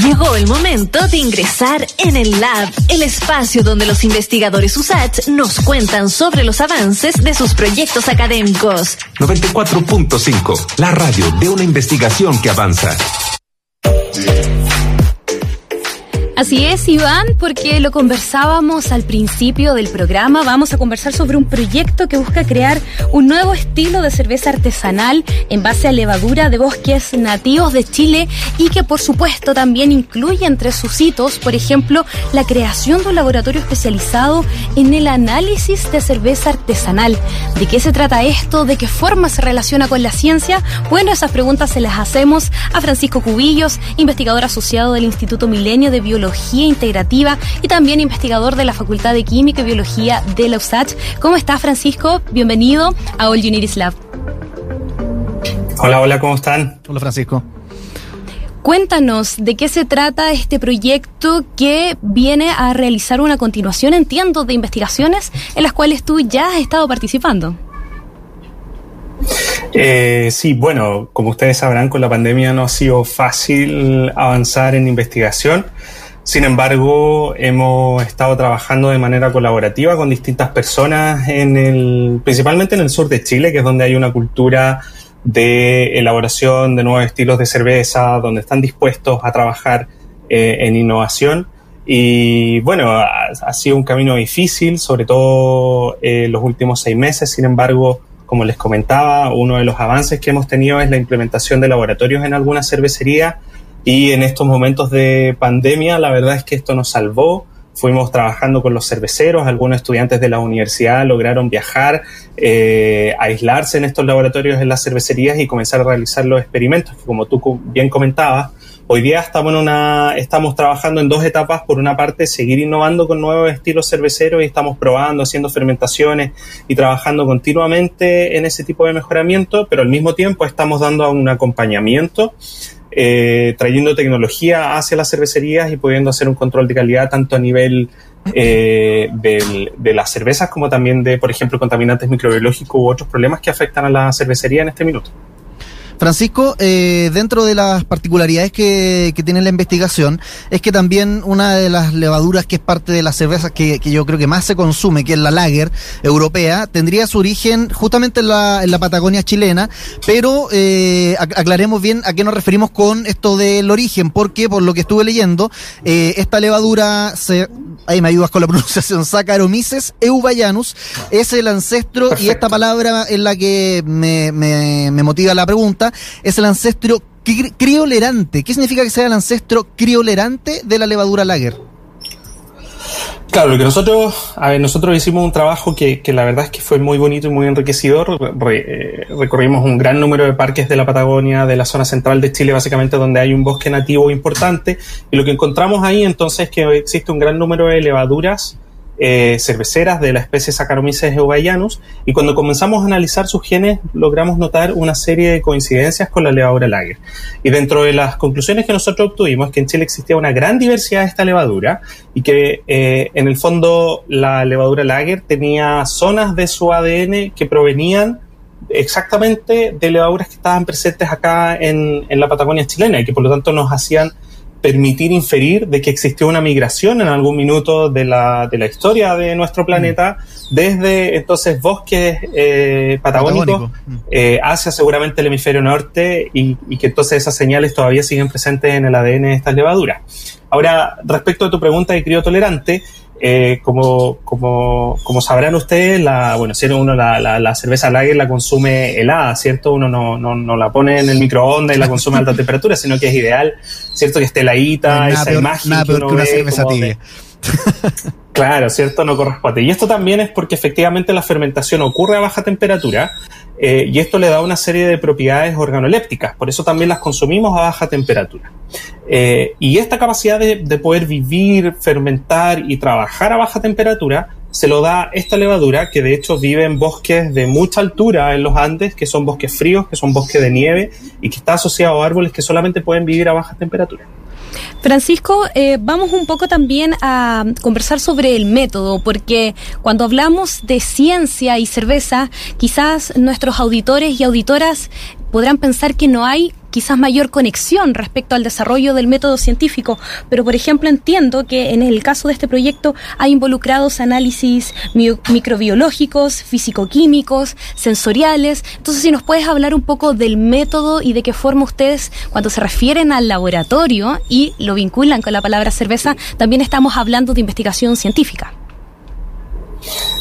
Llegó el momento de ingresar en el Lab, el espacio donde los investigadores USACH nos cuentan sobre los avances de sus proyectos académicos. 94.5, la radio de una investigación que avanza. Así es, Iván, porque lo conversábamos al principio del programa. Vamos a conversar sobre un proyecto que busca crear un nuevo estilo de cerveza artesanal en base a levadura de bosques nativos de Chile y que, por supuesto, también incluye entre sus hitos, por ejemplo, la creación de un laboratorio especializado en el análisis de cerveza artesanal. ¿De qué se trata esto? ¿De qué forma se relaciona con la ciencia? Bueno, esas preguntas se las hacemos a Francisco Cubillos, investigador asociado del Instituto Milenio de Biología Integrativa y también investigador de la Facultad de Química y Biología de la USACH. ¿Cómo estás, Francisco? Bienvenido a All Unities Lab. Hola, hola, ¿cómo están? Hola, Francisco. Cuéntanos de qué se trata este proyecto que viene a realizar una continuación, entiendo, de investigaciones en las cuales tú ya has estado participando. Eh, sí, bueno, como ustedes sabrán, con la pandemia no ha sido fácil avanzar en investigación. Sin embargo, hemos estado trabajando de manera colaborativa con distintas personas, en el, principalmente en el sur de Chile, que es donde hay una cultura de elaboración de nuevos estilos de cerveza, donde están dispuestos a trabajar eh, en innovación. Y bueno, ha, sido un camino difícil, sobre todo eh, los últimos seis meses. Sin embargo, como les comentaba, uno de los avances que hemos tenido es la implementación de laboratorios en algunas cervecerías y en estos momentos de pandemia, la verdad es que esto nos salvó. Fuimos trabajando con los cerveceros, algunos estudiantes de la universidad lograron viajar, eh, aislarse en estos laboratorios en las cervecerías y comenzar a realizar los experimentos, que como tú bien comentabas, hoy día estamos, en una, estamos trabajando en dos etapas. Por una parte, seguir innovando con nuevos estilos cerveceros y estamos probando, haciendo fermentaciones y trabajando continuamente en ese tipo de mejoramiento, pero al mismo tiempo estamos dando un acompañamiento eh, trayendo tecnología hacia las cervecerías y pudiendo hacer un control de calidad tanto a nivel eh, de las cervezas como también de, por ejemplo, contaminantes microbiológicos u otros problemas que afectan a la cervecería en este minuto. Francisco, eh, dentro de las particularidades que, tiene la investigación, es que también una de las levaduras que es parte de las cervezas que, yo creo que más se consume, que es la lager europea, tendría su origen justamente en la, en la Patagonia chilena, pero eh, aclaremos bien a qué nos referimos con esto del origen, porque por lo que estuve leyendo, eh, esta levadura, se, ahí me ayudas con la pronunciación, Saccharomyces eubayanus, es el ancestro y esta palabra es la que me, me, me motiva la pregunta, es el ancestro criolerante. ¿Qué significa que sea el ancestro criolerante de la levadura lager? Claro, lo que nosotros, a ver, nosotros hicimos un trabajo que, la verdad es que fue muy bonito y muy enriquecedor. Eh, recorrimos un gran número de parques de la Patagonia, de la zona central de Chile, básicamente donde hay un bosque nativo importante. Y lo que encontramos ahí entonces es que existe un gran número de levaduras eh, cerveceras de la especie Saccharomyces eubayanus y cuando comenzamos a analizar sus genes logramos notar una serie de coincidencias con la levadura lager. Y dentro de las conclusiones que nosotros obtuvimos que en Chile existía una gran diversidad de esta levadura y que eh, en el fondo la levadura lager tenía zonas de su ADN que provenían exactamente de levaduras que estaban presentes acá en, en la Patagonia chilena y que por lo tanto nos hacían permitir inferir de que existió una migración en algún minuto de la, de la historia de nuestro planeta mm. desde entonces bosques eh, patagónicos mm. eh, hacia seguramente el hemisferio norte y, y, que entonces esas señales todavía siguen presentes en el ADN de estas levaduras. Ahora, respecto a tu pregunta de crío tolerante, eh, como, como, como sabrán ustedes, la, bueno, si uno la, la, cerveza lager la consume helada, ¿cierto? Uno no, no, no, la pone en el microondas y la consume a alta temperatura, sino que es ideal, ¿cierto? Que esté heladita, esa imagen nada que, una cerveza tibia. claro, ¿cierto? No corresponde. Y esto también es porque efectivamente la fermentación ocurre a baja temperatura eh, y esto le da una serie de propiedades organolépticas, por eso también las consumimos a baja temperatura. Eh, y esta capacidad de, poder vivir, fermentar y trabajar a baja temperatura se lo da esta levadura que de hecho vive en bosques de mucha altura en los Andes, que son bosques fríos, que son bosques de nieve y que está asociado a árboles que solamente pueden vivir a baja temperatura. Francisco, eh, vamos un poco también a conversar sobre el método, porque cuando hablamos de ciencia y cerveza, quizás nuestros auditores y auditoras podrán pensar que no hay quizás mayor conexión respecto al desarrollo del método científico, pero por ejemplo entiendo que en el caso de este proyecto hay involucrados análisis microbiológicos, físico-químicos, sensoriales. Entonces, si nos puedes hablar un poco del método y de qué forma ustedes, cuando se refieren al laboratorio y lo vinculan con la palabra cerveza, también estamos hablando de investigación científica.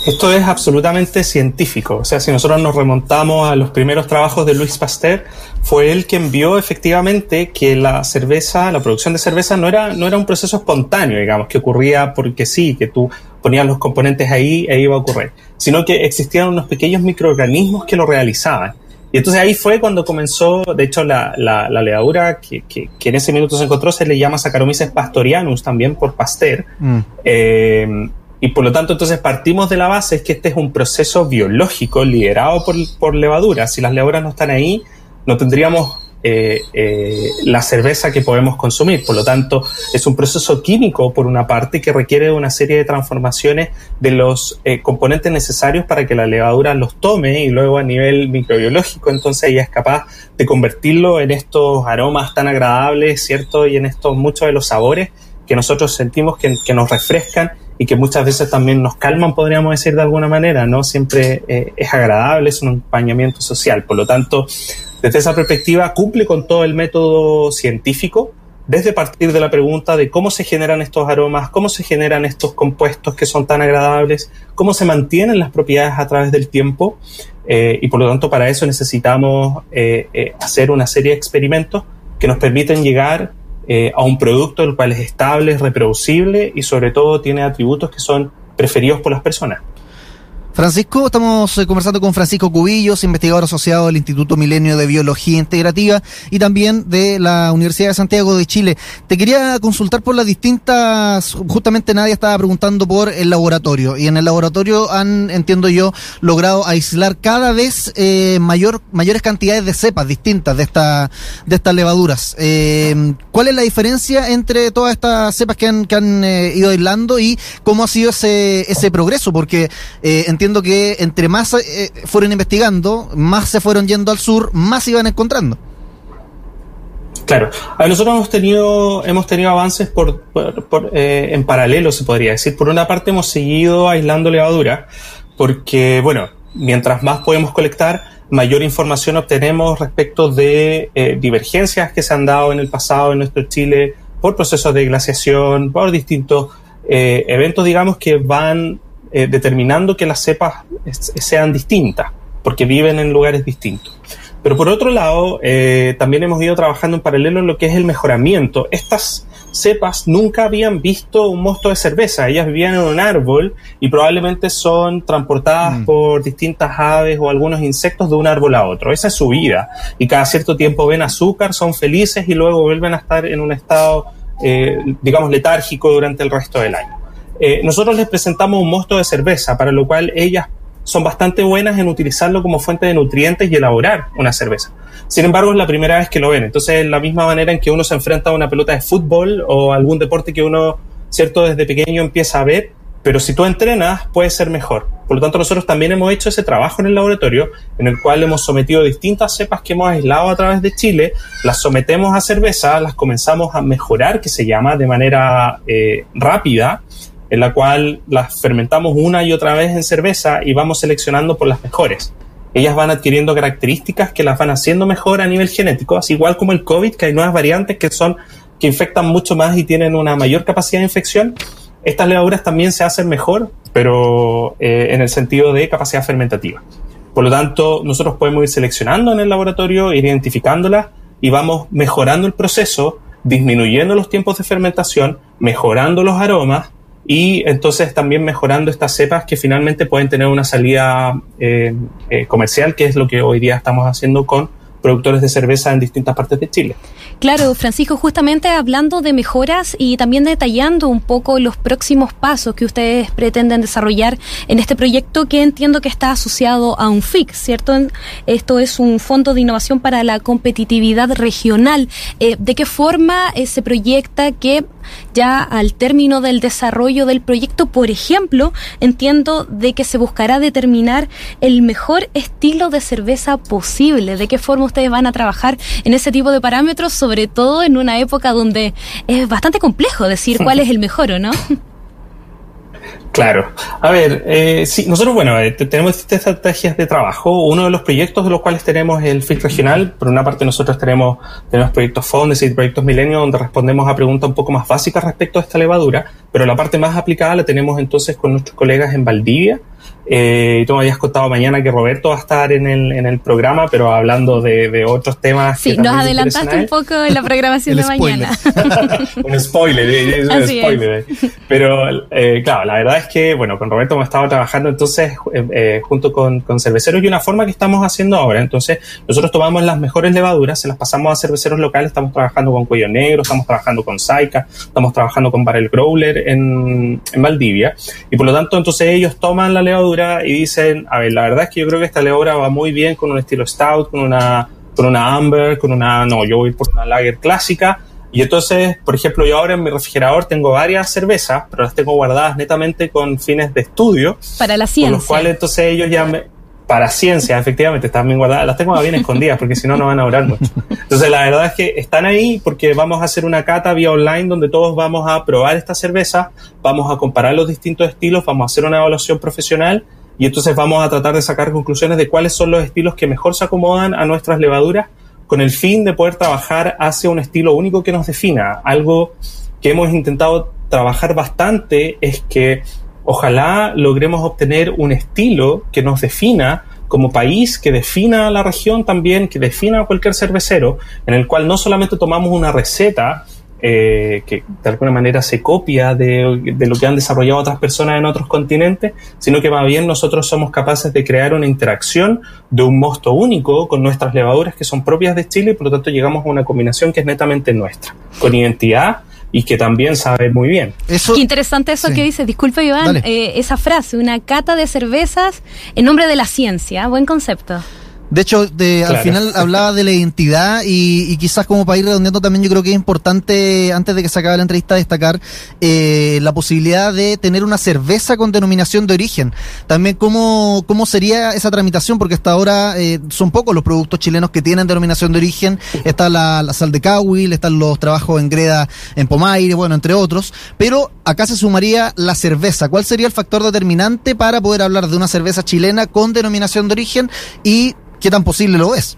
Esto es absolutamente científico. O sea, si nosotros nos remontamos a los primeros trabajos de Louis Pasteur, fue él quien vio efectivamente que la cerveza, la producción de cerveza no era, no era un proceso espontáneo, digamos, que ocurría porque sí, que tú ponías los componentes ahí e iba a ocurrir, sino que existían unos pequeños microorganismos que lo realizaban. Y entonces ahí fue cuando comenzó, de hecho, la, la, levadura que, que, en ese minuto se encontró se le llama Saccharomyces pastorianus también por Pasteur. Mm. Eh, y por lo tanto, entonces partimos de la base es que este es un proceso biológico liderado por, por levaduras. Si las levaduras no están ahí, no tendríamos eh, eh, la cerveza que podemos consumir. Por lo tanto, es un proceso químico, por una parte, que requiere una serie de transformaciones de los eh, componentes necesarios para que la levadura los tome y luego a nivel microbiológico, entonces ella es capaz de convertirlo en estos aromas tan agradables, ¿cierto? Y en estos muchos de los sabores que nosotros sentimos que, que nos refrescan y que muchas veces también nos calman, podríamos decir de alguna manera, ¿no? Siempre eh, es agradable, es un acompañamiento social. Por lo tanto, desde esa perspectiva, cumple con todo el método científico, desde partir de la pregunta de cómo se generan estos aromas, cómo se generan estos compuestos que son tan agradables, cómo se mantienen las propiedades a través del tiempo, eh, y por lo tanto para eso necesitamos eh, hacer una serie de experimentos que nos permiten llegar eh, a un producto el cual es estable, es reproducible y sobre todo tiene atributos que son preferidos por las personas. Francisco, estamos eh, conversando con Francisco Cubillos, investigador asociado del Instituto Milenio de Biología Integrativa y también de la Universidad de Santiago de Chile. Te quería consultar por las distintas, justamente nadie estaba preguntando por el laboratorio y en el laboratorio han, entiendo yo, logrado aislar cada vez eh, mayor, mayores cantidades de cepas distintas de, esta, de estas levaduras. Eh, ¿Cuál es la diferencia entre todas estas cepas que han, que han ido aislando y cómo ha sido ese, ese progreso? Porque entiendo que entre más eh, fueron investigando, más se fueron yendo al sur, más iban encontrando. Claro, nosotros hemos tenido, hemos tenido avances por, eh, en paralelo, se podría decir. Por una parte hemos seguido aislando levadura, porque, bueno, mientras más podemos colectar, mayor información obtenemos respecto de eh, divergencias que se han dado en el pasado en nuestro Chile por procesos de glaciación, por distintos eventos, digamos, que van eh, determinando que las cepas sean distintas, porque viven en lugares distintos. Pero por otro lado, eh, también hemos ido trabajando en paralelo en lo que es el mejoramiento. Estas cepas nunca habían visto un mosto de cerveza, ellas vivían en un árbol y probablemente son transportadas mm. por distintas aves o algunos insectos de un árbol a otro. Esa es su vida. Y cada cierto tiempo ven azúcar, son felices y luego vuelven a estar en un estado, eh, digamos, letárgico durante el resto del año. Eh, nosotros les presentamos un mosto de cerveza, para lo cual ellas son bastante buenas en utilizarlo como fuente de nutrientes y elaborar una cerveza. Sin embargo, es la primera vez que lo ven. Entonces, la misma manera en que uno se enfrenta a una pelota de fútbol o algún deporte que uno, cierto, desde pequeño empieza a ver, pero si tú entrenas, puede ser mejor. Por lo tanto, nosotros también hemos hecho ese trabajo en el laboratorio, en el cual hemos sometido distintas cepas que hemos aislado a través de Chile, las sometemos a cerveza, las comenzamos a mejorar, que se llama, de manera eh, rápida, en la cual las fermentamos una y otra vez en cerveza y vamos seleccionando por las mejores. Ellas van adquiriendo características que las van haciendo mejor a nivel genético, así igual como el COVID, que hay nuevas variantes que son que infectan mucho más y tienen una mayor capacidad de infección. Estas levaduras también se hacen mejor, pero eh, en el sentido de capacidad fermentativa. Por lo tanto, nosotros podemos ir seleccionando en el laboratorio, ir identificándolas y vamos mejorando el proceso, disminuyendo los tiempos de fermentación, mejorando los aromas y entonces también mejorando estas cepas que finalmente pueden tener una salida eh, eh, comercial, que es lo que hoy día estamos haciendo con productores de cerveza en distintas partes de Chile. Claro, Francisco, justamente hablando de mejoras y también detallando un poco los próximos pasos que ustedes pretenden desarrollar en este proyecto que entiendo que está asociado a un FIC, ¿cierto? Esto es un Fondo de Innovación para la Competitividad Regional. Eh, ¿De qué forma se proyecta que ya al término del desarrollo del proyecto? Por ejemplo, entiendo de que se buscará determinar el mejor estilo de cerveza posible. ¿De qué forma ustedes van a trabajar en ese tipo de parámetros, sobre todo en una época donde es bastante complejo decir cuál es el mejor o no? Claro. A ver, eh, sí, nosotros, bueno, eh, tenemos distintas estrategias de trabajo. Uno de los proyectos de los cuales tenemos el FIC regional. Por una parte, nosotros tenemos, tenemos proyectos Fondes y proyectos Milenio, donde respondemos a preguntas un poco más básicas respecto a esta levadura, pero la parte más aplicada la tenemos entonces con nuestros colegas en Valdivia, eh, tú me habías contado mañana que Roberto va a estar en el, en el programa, pero hablando de, de otros temas. Sí, nos adelantaste un poco en la programación de mañana. un spoiler, es un spoiler. Pero eh, claro, la verdad es que, bueno, con Roberto hemos estado trabajando entonces eh, eh, junto con, con, cerveceros y una forma que estamos haciendo ahora. Entonces, nosotros tomamos las mejores levaduras, se las pasamos a cerveceros locales, estamos trabajando con Cuello Negro, estamos trabajando con Saika, estamos trabajando con Barrel Growler en, en Valdivia. Y por lo tanto, entonces ellos toman la levadura y dicen, a ver, la verdad es que yo creo que esta levadura va muy bien con un estilo stout, con una, con una amber, con una, no, yo voy por una lager clásica. Y entonces, por ejemplo, yo ahora en mi refrigerador tengo varias cervezas, pero las tengo guardadas netamente con fines de estudio. Para la ciencia. Con los cuales entonces ellos ya me, para ciencia, efectivamente, están bien guardadas. Las tengo bien escondidas porque si no, no van a durar mucho. Entonces, la verdad es que están ahí porque vamos a hacer una cata vía online donde todos vamos a probar esta cerveza, vamos a comparar los distintos estilos, vamos a hacer una evaluación profesional y entonces vamos a tratar de sacar conclusiones de cuáles son los estilos que mejor se acomodan a nuestras levaduras con el fin de poder trabajar hacia un estilo único que nos defina. Algo que hemos intentado trabajar bastante es que ojalá logremos obtener un estilo que nos defina como país, que defina a la región también, que defina a cualquier cervecero, en el cual no solamente tomamos una receta eh, que de alguna manera se copia de, de, lo que han desarrollado otras personas en otros continentes, sino que más bien nosotros somos capaces de crear una interacción de un mosto único con nuestras levaduras que son propias de Chile y por lo tanto llegamos a una combinación que es netamente nuestra, con identidad y que también sabe muy bien. Eso, Qué interesante eso que dice, disculpe Iván, eh, esa frase, una cata de cervezas en nombre de la ciencia, buen concepto. De hecho, de, al final hablaba de la identidad y, y, quizás como para ir redondeando también yo creo que es importante, antes de que se acabe la entrevista, destacar eh, la posibilidad de tener una cerveza con denominación de origen. También cómo, cómo sería esa tramitación, porque hasta ahora eh, son pocos los productos chilenos que tienen denominación de origen. Está la, la sal de Cahuil, están los trabajos en greda en Pomaire, bueno, entre otros. Pero acá se sumaría la cerveza. ¿Cuál sería el factor determinante para poder hablar de una cerveza chilena con denominación de origen y qué tan posible lo es.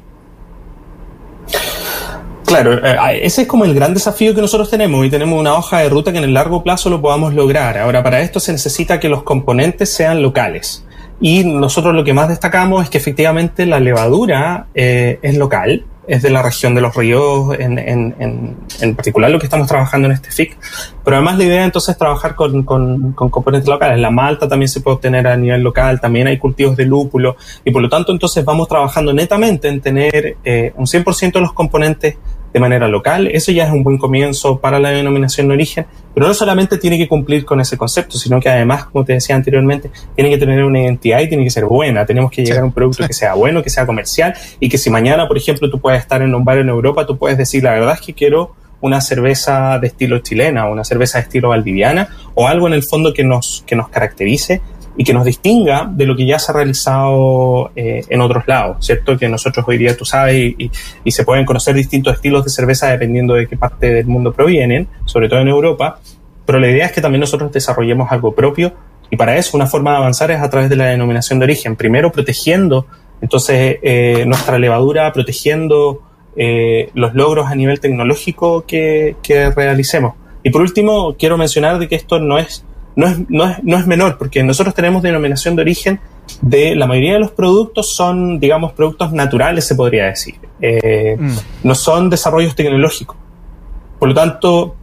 Claro, eh, ese es como el gran desafío que nosotros tenemos y tenemos una hoja de ruta que en el largo plazo lo podamos lograr. Ahora, para esto se necesita que los componentes sean locales. Y nosotros lo que más destacamos es que efectivamente la levadura eh, es local, es de la región de los ríos, en, en, en, en, particular lo que estamos trabajando en este FIC. Pero además la idea entonces es trabajar con, con, con, componentes locales. La malta también se puede obtener a nivel local, también hay cultivos de lúpulo y por lo tanto entonces vamos trabajando netamente en tener eh, un 100% de los componentes de manera local. Eso ya es un buen comienzo para la denominación de origen, pero no solamente tiene que cumplir con ese concepto, sino que además, como te decía anteriormente, tiene que tener una identidad y tiene que ser buena. Tenemos que llegar a un producto que sea bueno, que sea comercial y que si mañana, por ejemplo, tú puedes estar en un bar en Europa, tú puedes decir, la verdad es que quiero una cerveza de estilo chilena, una cerveza de estilo valdiviana o algo en el fondo que nos, que nos caracterice y que nos distinga de lo que ya se ha realizado eh, en otros lados, ¿cierto? Que nosotros hoy día, tú sabes, y, y, se pueden conocer distintos estilos de cerveza dependiendo de qué parte del mundo provienen, sobre todo en Europa, pero la idea es que también nosotros desarrollemos algo propio y para eso una forma de avanzar es a través de la denominación de origen, primero protegiendo entonces eh, nuestra levadura, protegiendo eh, los logros a nivel tecnológico que, que realicemos. Y por último, quiero mencionar de que esto no es no es, no es, no es menor, porque nosotros tenemos denominación de origen de la mayoría de los productos son, digamos, productos naturales, se podría decir. Eh, mm. No son desarrollos tecnológicos. Por lo tanto,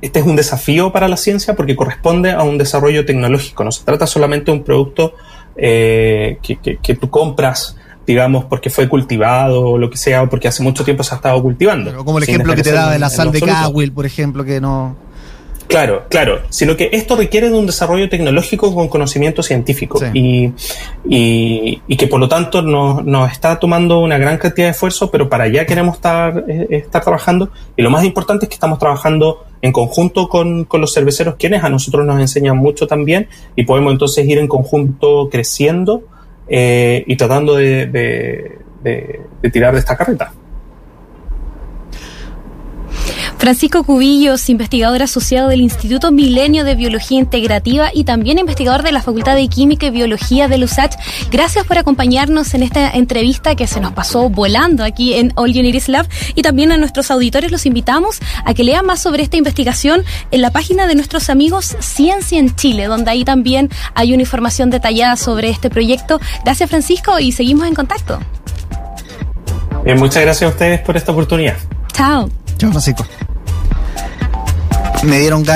este es un desafío para la ciencia porque corresponde a un desarrollo tecnológico. No se trata solamente de un producto eh, que, que, que, tú compras digamos, porque fue cultivado o lo que sea, o porque hace mucho tiempo se ha estado cultivando. Pero como el ejemplo que te daba de la sal de Cahuil, por ejemplo, que no... Claro, claro, sino que esto requiere de un desarrollo tecnológico con conocimiento científico sí. y, y, y, que por lo tanto nos, nos, está tomando una gran cantidad de esfuerzo, pero para allá queremos estar, eh, estar trabajando y lo más importante es que estamos trabajando en conjunto con, con, los cerveceros, quienes a nosotros nos enseñan mucho también, y podemos entonces ir en conjunto creciendo eh, y tratando de, de, de, de tirar de esta carreta. Francisco Cubillos, investigador asociado del Instituto Milenio de Biología Integrativa y también investigador de la Facultad de Química y Biología de USACH. Gracias por acompañarnos en esta entrevista que se nos pasó volando aquí en All Unities Lab y también a nuestros auditores los invitamos a que lean más sobre esta investigación en la página de nuestros amigos Ciencia en Chile, donde ahí también hay una información detallada sobre este proyecto. Gracias Francisco y seguimos en contacto. Bien, muchas gracias a ustedes por esta oportunidad. Chao. Chao, Francisco. Me dieron ganas